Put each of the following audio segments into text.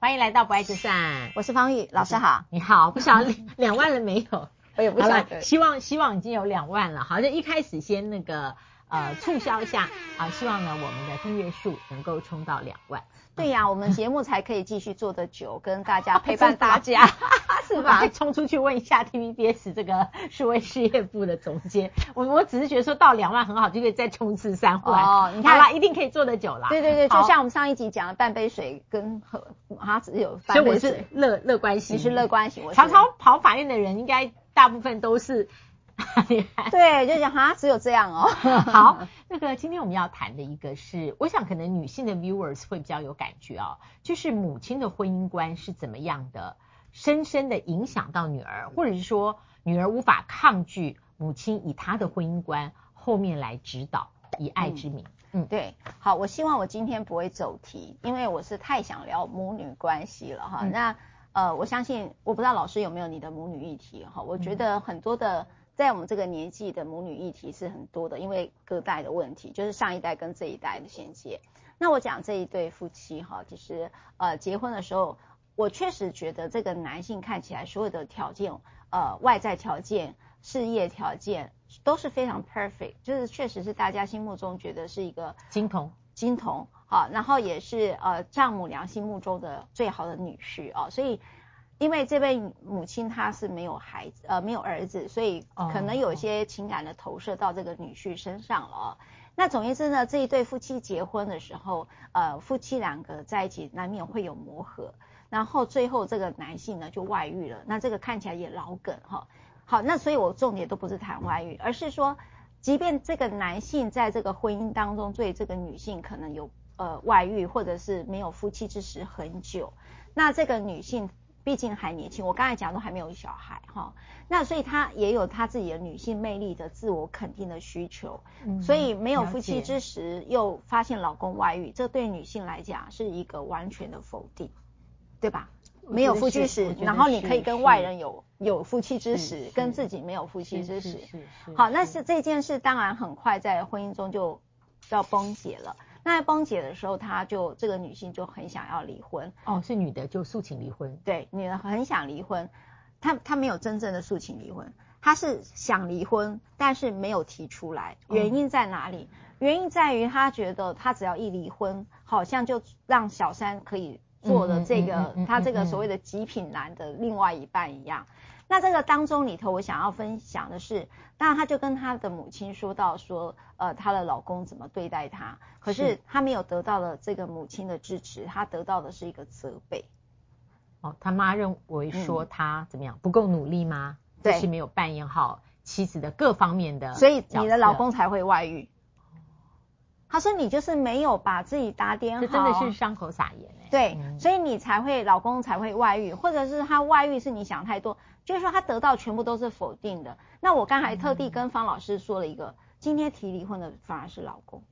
欢迎来到不爱就散，我是方玉老师好，你好，不晓得 两万了没有？我也不晓得，希望希望已经有两万了。好，就一开始先那个呃促销一下啊，希望呢我们的订阅数能够冲到两万。对呀、啊，我们节目才可以继续做得久，跟大家陪伴大家，是吧？冲出去问一下 TVBS 这个数位事业部的总监，我我只是觉得说到两万很好，就可以再冲刺三万。哦，你看啦，一定可以做得久啦。对对对，就像我们上一集讲的半杯水跟喝，它只有半杯水。所以我是乐乐观型，你是乐观型。我常常跑法院的人，应该大部分都是。对，就讲哈只有这样哦。好，那个今天我们要谈的一个是，我想可能女性的 viewers 会比较有感觉哦，就是母亲的婚姻观是怎么样的，深深的影响到女儿，或者是说女儿无法抗拒母亲以她的婚姻观后面来指导，以爱之名。嗯，对。好，我希望我今天不会走题，因为我是太想聊母女关系了哈。嗯、那呃，我相信我不知道老师有没有你的母女议题哈，我觉得很多的。在我们这个年纪的母女议题是很多的，因为隔代的问题，就是上一代跟这一代的衔接。那我讲这一对夫妻哈，其实呃结婚的时候，我确实觉得这个男性看起来所有的条件，呃外在条件、事业条件都是非常 perfect，就是确实是大家心目中觉得是一个金童，金童好，然后也是呃丈母娘心目中的最好的女婿啊，所以。因为这位母亲她是没有孩子，呃，没有儿子，所以可能有一些情感的投射到这个女婿身上了。哦。那总言之呢，这一对夫妻结婚的时候，呃，夫妻两个在一起难免会有磨合，然后最后这个男性呢就外遇了。那这个看起来也老梗哈、哦。好，那所以我重点都不是谈外遇，而是说，即便这个男性在这个婚姻当中对这个女性可能有呃外遇，或者是没有夫妻之实很久，那这个女性。毕竟还年轻，我刚才讲都还没有小孩哈，那所以她也有她自己的女性魅力的自我肯定的需求，嗯、所以没有夫妻之时又发现老公外遇，这对女性来讲是一个完全的否定，对吧？没有夫妻时，然后你可以跟外人有有夫妻之时，跟自己没有夫妻之时，好，那是这件事当然很快在婚姻中就要崩解了。那在崩解的时候，她就这个女性就很想要离婚。哦，是女的就诉请离婚。对，女的很想离婚，她她没有真正的诉请离婚，她是想离婚，但是没有提出来。原因在哪里？哦、原因在于她觉得她只要一离婚，好像就让小三可以做的这个她这个所谓的极品男的另外一半一样。那这个当中里头，我想要分享的是，当然她就跟她的母亲说到说，呃，她的老公怎么对待她，可是她没有得到了这个母亲的支持，她得到的是一个责备。哦，她妈认为说她怎么样、嗯、不够努力吗？对，是没有扮演好妻子的各方面的，所以你的老公才会外遇。他说你就是没有把自己打点好，这真的是伤口撒盐哎。对，嗯、所以你才会老公才会外遇，或者是他外遇是你想太多。就是说他得到全部都是否定的。那我刚才特地跟方老师说了一个，今天提离婚的反而是老公。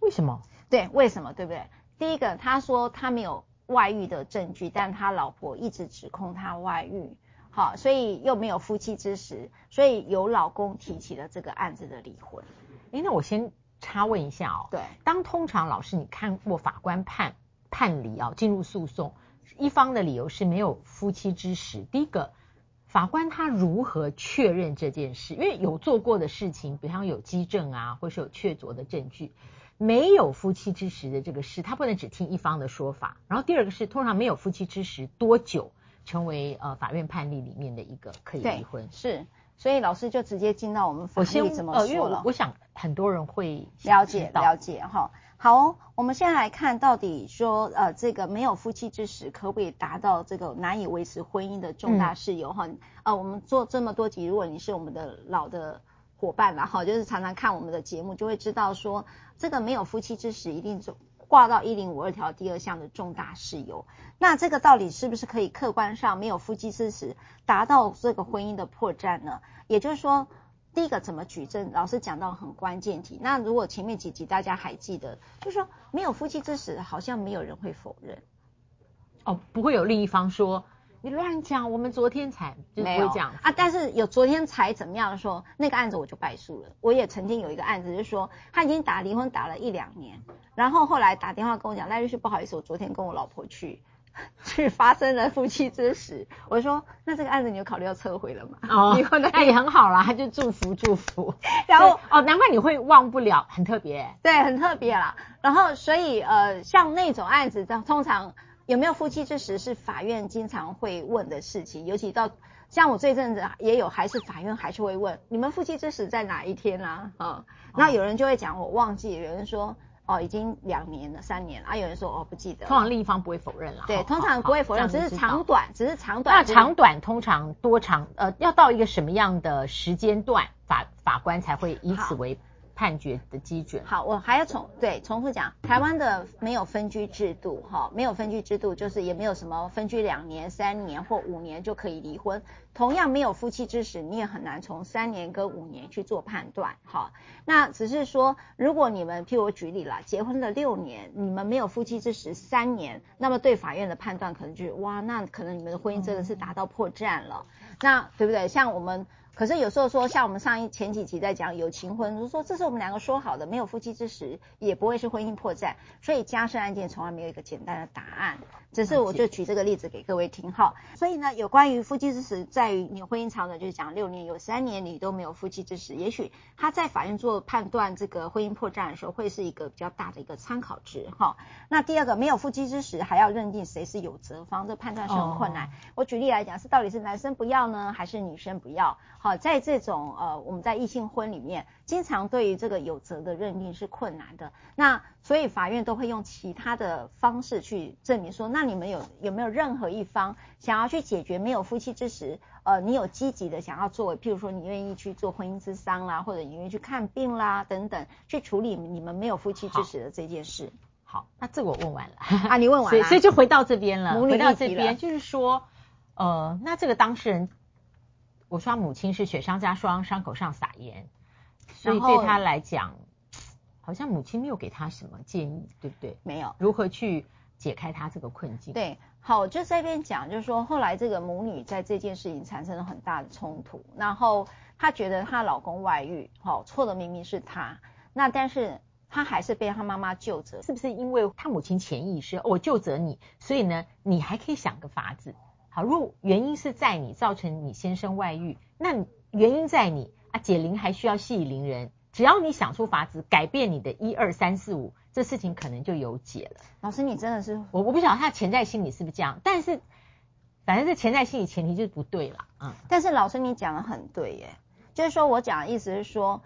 为什么？对，为什么？对不对？第一个，他说他没有外遇的证据，但他老婆一直指控他外遇，好，所以又没有夫妻之实，所以由老公提起了这个案子的离婚。哎，那我先插问一下哦。对。当通常老师你看过法官判判离啊，进入诉讼。一方的理由是没有夫妻之实。第一个，法官他如何确认这件事？因为有做过的事情，比方有基证啊，或是有确凿的证据，没有夫妻之实的这个事，他不能只听一方的说法。然后第二个是，通常没有夫妻之实多久成为呃法院判例里面的一个可以离婚？是，所以老师就直接进到我们法律怎么说了？呃，因为我，我想很多人会了解了解哈。好哦，我们现在来看到底说，呃，这个没有夫妻之实，可不可以达到这个难以维持婚姻的重大事由？哈、嗯，呃，我们做这么多集，如果你是我们的老的伙伴了哈，就是常常看我们的节目，就会知道说，这个没有夫妻之实，一定就挂到一零五二条第二项的重大事由。那这个到底是不是可以客观上没有夫妻之实，达到这个婚姻的破绽呢？也就是说。第一个怎么举证？老师讲到很关键题。那如果前面几集大家还记得，就是说没有夫妻之实，好像没有人会否认。哦，不会有另一方说你乱讲，我们昨天才就不会讲啊。但是有昨天才怎么样的时候，那个案子我就败诉了。我也曾经有一个案子，就是说他已经打离婚打了一两年，然后后来打电话跟我讲，赖律师不好意思，我昨天跟我老婆去。去发生了夫妻之实，我说那这个案子你有考虑要撤回了吗？哦，那也很好啦，他就祝福祝福。然后哦，难怪你会忘不了，很特别。对，很特别啦。然后所以呃，像那种案子，通常有没有夫妻之实是法院经常会问的事情，尤其到像我这阵子也有，还是法院还是会问你们夫妻之实在哪一天啊？啊、嗯，那有人就会讲我忘记，有人说。哦，已经两年了，三年了啊！有人说哦，不记得。通常另一方不会否认了。对，通常不会否认，只是长短，只是长短。那长短通常多长？呃，要到一个什么样的时间段，法法官才会以此为？判决的基准。好，我还要重对重复讲，台湾的没有分居制度，哈，没有分居制度，就是也没有什么分居两年、三年或五年就可以离婚。同样没有夫妻之实，你也很难从三年跟五年去做判断，哈。那只是说，如果你们，譬如我举例了，结婚了六年，你们没有夫妻之实三年，那么对法院的判断可能就是，哇，那可能你们的婚姻真的是达到破绽了，那对不对？像我们。可是有时候说，像我们上一前几集在讲有情婚，就是说这是我们两个说好的，没有夫妻之实，也不会是婚姻破绽，所以家事案件从来没有一个简单的答案。只是我就举这个例子给各位听哈。所以呢，有关于夫妻之实，在于你婚姻长短，就是讲六年有三年你都没有夫妻之实，也许他在法院做判断这个婚姻破绽的时候，会是一个比较大的一个参考值哈。那第二个，没有夫妻之实，还要认定谁是有责方，这判断是很困难。我举例来讲，是到底是男生不要呢，还是女生不要？好，在这种呃，我们在异性婚里面，经常对于这个有责的认定是困难的。那所以法院都会用其他的方式去证明说，那你们有有没有任何一方想要去解决没有夫妻之实？呃，你有积极的想要作为，譬如说你愿意去做婚姻之商啦，或者你愿意去看病啦等等，去处理你们没有夫妻之实的这件事。好，好，那这个我问完了啊，你问完了，所以，所以就回到这边了，回到这边就是说，呃，那这个当事人，我说他母亲是雪上加霜，伤口上撒盐，所以对他来讲。好像母亲没有给他什么建议，对不对？没有。如何去解开他这个困境？对，好，就在这边讲，就是说后来这个母女在这件事情产生了很大的冲突，然后她觉得她老公外遇，好，错的明明是她，那但是她还是被她妈妈救责，是不是因为她母亲潜意识我救责你，所以呢，你还可以想个法子。好，如果原因是在你造成你先生外遇，那原因在你啊，解铃还需要系铃人。只要你想出法子改变你的一二三四五，这事情可能就有解了。老师，你真的是我我不晓得他潜在心理是不是这样，但是反正这潜在心理前提就是不对了。嗯，但是老师你讲的很对耶，就是说我讲的意思是说，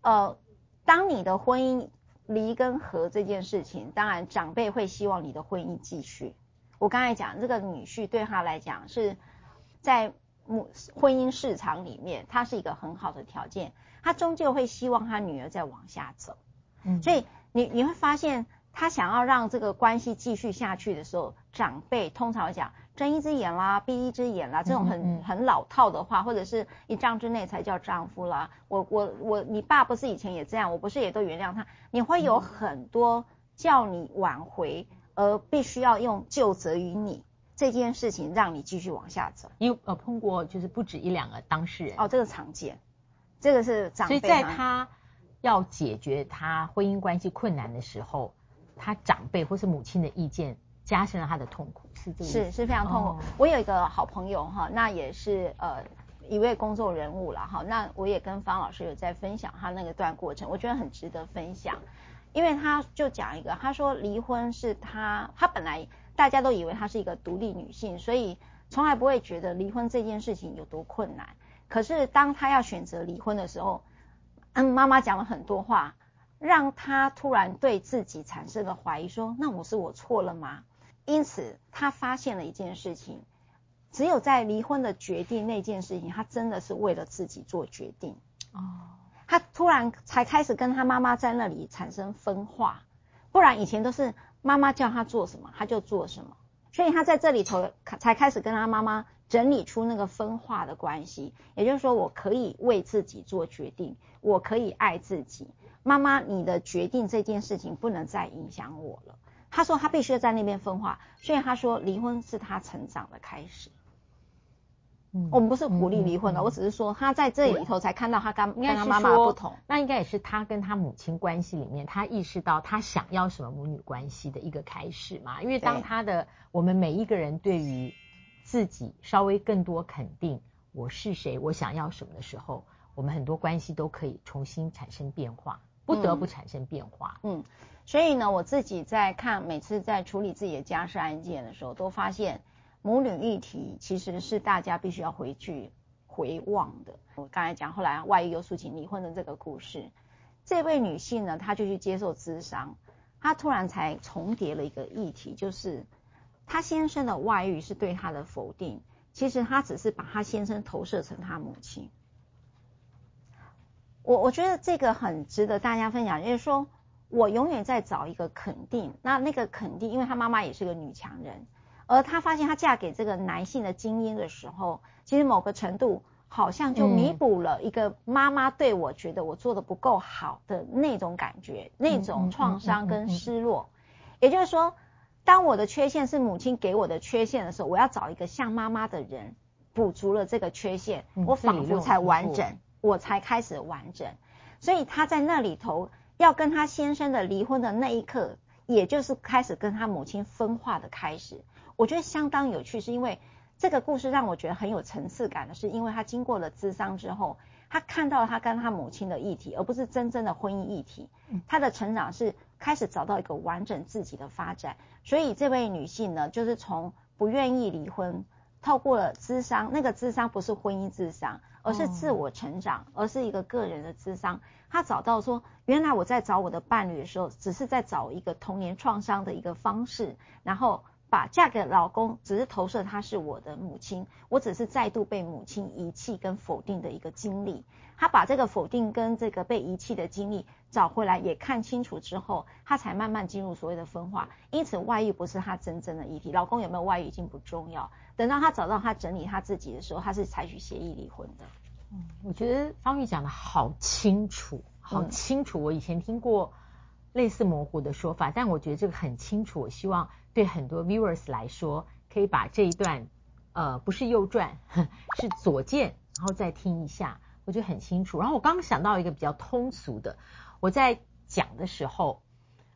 呃，当你的婚姻离跟合这件事情，当然长辈会希望你的婚姻继续。我刚才讲这个女婿对他来讲是在母婚姻市场里面，他是一个很好的条件。他终究会希望他女儿再往下走，嗯，所以你你会发现，他想要让这个关系继续下去的时候，长辈通常会讲睁一只眼啦，闭一只眼啦，这种很很老套的话，或者是一丈之内才叫丈夫啦。我我我，你爸不是以前也这样，我不是也都原谅他？你会有很多叫你挽回，而必须要用就责于你这件事情，让你继续往下走。你有呃碰过就是不止一两个当事人？哦，这个常见。这个是长辈，所以在他要解决他婚姻关系困难的时候，他长辈或是母亲的意见加深了他的痛苦，是这个是是非常痛苦。哦、我有一个好朋友哈，那也是呃一位工作人物了哈，那我也跟方老师有在分享他那个段过程，我觉得很值得分享，因为他就讲一个，他说离婚是他他本来大家都以为他是一个独立女性，所以从来不会觉得离婚这件事情有多困难。可是当他要选择离婚的时候，嗯，妈妈讲了很多话，让他突然对自己产生了怀疑，说：“那我是我错了吗？”因此，他发现了一件事情，只有在离婚的决定那件事情，他真的是为了自己做决定。哦，他突然才开始跟他妈妈在那里产生分化，不然以前都是妈妈叫他做什么他就做什么，所以他在这里头才开始跟他妈妈。整理出那个分化的关系，也就是说，我可以为自己做决定，我可以爱自己。妈妈，你的决定这件事情不能再影响我了。他说他必须在那边分化，所以他说离婚是他成长的开始。嗯，我们不是鼓励离婚的，嗯嗯、我只是说他在这里头才看到他跟跟他妈妈不同。那应该也是他跟他母亲关系里面，他意识到他想要什么母女关系的一个开始嘛。因为当他的我们每一个人对于自己稍微更多肯定，我是谁，我想要什么的时候，我们很多关系都可以重新产生变化，不得不产生变化。嗯，嗯，所以呢，我自己在看每次在处理自己的家事案件的时候，都发现。母女议题其实是大家必须要回去回望的。我刚才讲，后来外遇又诉请离婚的这个故事，这位女性呢，她就去接受咨商，她突然才重叠了一个议题，就是她先生的外遇是对她的否定，其实她只是把她先生投射成她母亲。我我觉得这个很值得大家分享，就是说我永远在找一个肯定，那那个肯定，因为她妈妈也是个女强人。而她发现，她嫁给这个男性的精英的时候，其实某个程度好像就弥补了一个妈妈对我觉得我做的不够好的那种感觉，那种创伤跟失落。也就是说，当我的缺陷是母亲给我的缺陷的时候，我要找一个像妈妈的人补足了这个缺陷，我仿佛才完整，我才开始完整。所以她在那里头要跟她先生的离婚的那一刻，也就是开始跟她母亲分化的开始。我觉得相当有趣，是因为这个故事让我觉得很有层次感的，是因为他经过了咨商之后，他看到了他跟他母亲的议题，而不是真正的婚姻议题。他的成长是开始找到一个完整自己的发展。所以这位女性呢，就是从不愿意离婚，透过了智商，那个智商不是婚姻智商，而是自我成长，而是一个个人的智商。他找到说，原来我在找我的伴侣的时候，只是在找一个童年创伤的一个方式，然后。把嫁给老公，只是投射她是我的母亲，我只是再度被母亲遗弃跟否定的一个经历。她把这个否定跟这个被遗弃的经历找回来，也看清楚之后，她才慢慢进入所谓的分化。因此，外遇不是她真正的议题，老公有没有外遇已经不重要。等到她找到她整理她自己的时候，她是采取协议离婚的。嗯，我觉得方玉讲的好清楚，好清楚。我以前听过类似模糊的说法，但我觉得这个很清楚。我希望。对很多 viewers 来说，可以把这一段，呃，不是右转，是左键，然后再听一下，我觉得很清楚。然后我刚刚想到一个比较通俗的，我在讲的时候，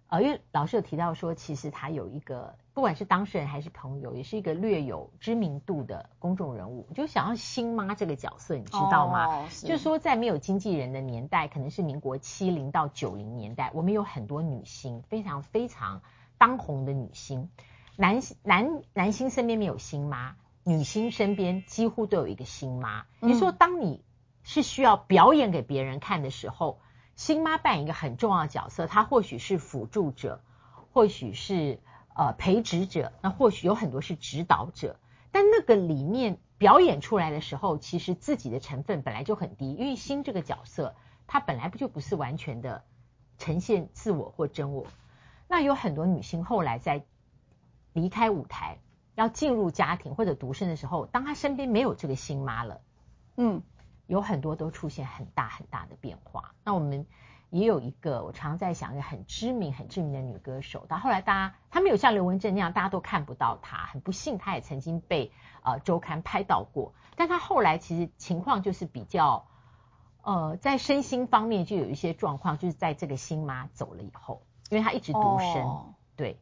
呃，因为老师有提到说，其实他有一个，不管是当事人还是朋友，也是一个略有知名度的公众人物，就想要新妈这个角色，你知道吗？哦、是就是说，在没有经纪人的年代，可能是民国七零到九零年代，我们有很多女星，非常非常。当红的女星，男男男星身边没有星妈，女星身边几乎都有一个星妈。你说，当你是需要表演给别人看的时候，星妈扮演一个很重要的角色，她或许是辅助者，或许是呃培植者，那或许有很多是指导者。但那个里面表演出来的时候，其实自己的成分本来就很低，因为星这个角色，它本来不就不是完全的呈现自我或真我。那有很多女性后来在离开舞台，要进入家庭或者独身的时候，当她身边没有这个新妈了，嗯，有很多都出现很大很大的变化。那我们也有一个，我常在想一个很知名、很知名的女歌手，到后来大家她没有像刘文正那样，大家都看不到她。很不幸，她也曾经被呃周刊拍到过，但她后来其实情况就是比较呃在身心方面就有一些状况，就是在这个新妈走了以后。因为她一直独身，oh. 对，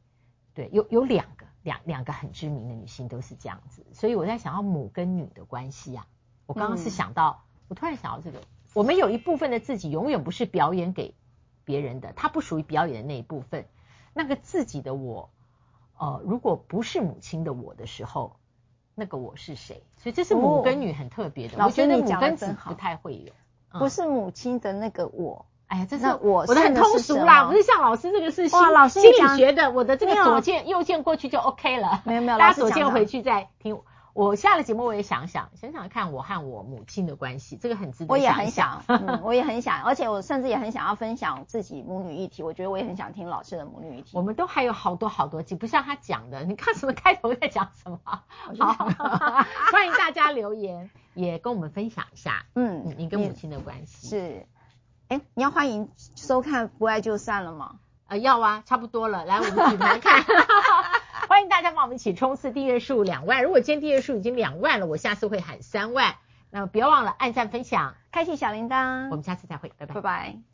对，有有两个两两个很知名的女性都是这样子，所以我在想要母跟女的关系啊，我刚刚是想到，嗯、我突然想到这个，我们有一部分的自己永远不是表演给别人的，它不属于表演的那一部分，那个自己的我，呃，如果不是母亲的我的时候，那个我是谁？所以这是母跟女很特别的，oh. 我觉得母跟子不太会有，嗯、不是母亲的那个我。哎呀，这是我我的很通俗啦，不是像老师这个是心心理学的，我的这个左键右键过去就 OK 了。没有没有，大家左键回去再听。我下了节目我也想想想想看我和我母亲的关系，这个很值得想。我也很想，嗯，我也很想，而且我甚至也很想要分享自己母女议题。我觉得我也很想听老师的母女议题。我们都还有好多好多集，不像他讲的，你看什么开头在讲什么？好，欢迎大家留言，也跟我们分享一下，嗯，你跟母亲的关系是。哎，你要欢迎收看《不爱就散》了吗？呃，要啊，差不多了。来，我们举牌看，欢迎大家帮我。们一起冲刺订阅数两万。如果今天订阅数已经两万了，我下次会喊三万。那么别忘了按赞、分享、开启小铃铛。我们下次再会，拜拜。拜拜。